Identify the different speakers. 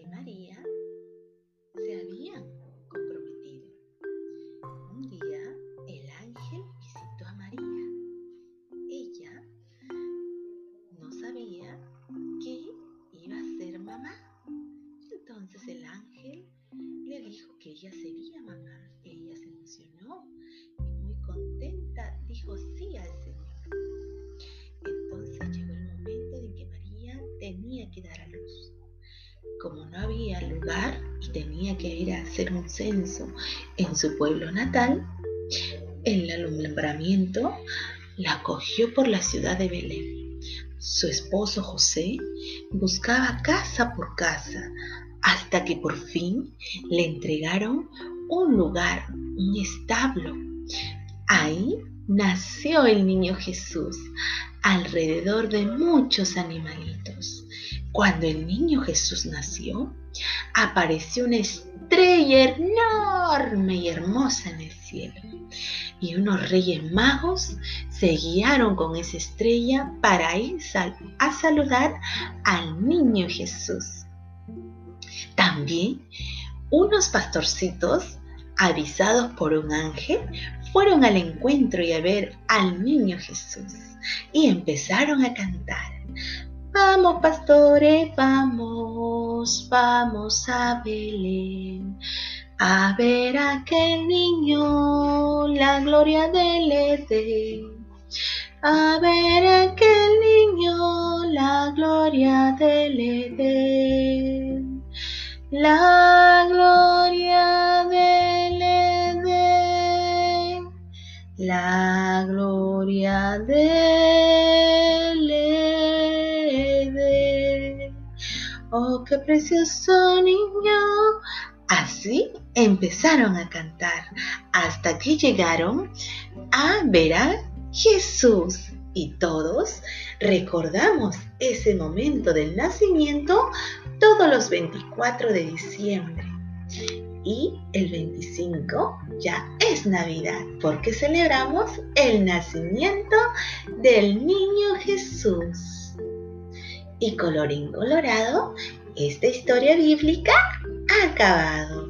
Speaker 1: Y María se habían comprometido. Un día el ángel visitó a María. Ella no sabía que iba a ser mamá. Entonces el ángel le dijo que ella sería mamá. Ella se emocionó y muy contenta dijo sí al Señor. Entonces llegó el momento en que María tenía que dar a luz. Como no había lugar y tenía que ir a hacer un censo en su pueblo natal, el alumbramiento la cogió por la ciudad de Belén. Su esposo José buscaba casa por casa hasta que por fin le entregaron un lugar, un establo. Ahí nació el niño Jesús, alrededor de muchos animalitos. Cuando el niño Jesús nació, apareció una estrella enorme y hermosa en el cielo. Y unos reyes magos se guiaron con esa estrella para ir a saludar al niño Jesús. También unos pastorcitos, avisados por un ángel, fueron al encuentro y a ver al niño Jesús y empezaron a cantar. Vamos, pastores, vamos, vamos a Belén, a ver aquel niño, la gloria del Edén. A ver aquel niño, la gloria del Edén. La gloria del Edén, la gloria del Oh, qué precioso niño. Así empezaron a cantar hasta que llegaron a ver a Jesús y todos recordamos ese momento del nacimiento todos los 24 de diciembre. Y el 25 ya es Navidad porque celebramos el nacimiento del niño Jesús. Y colorín colorado, esta historia bíblica ha acabado.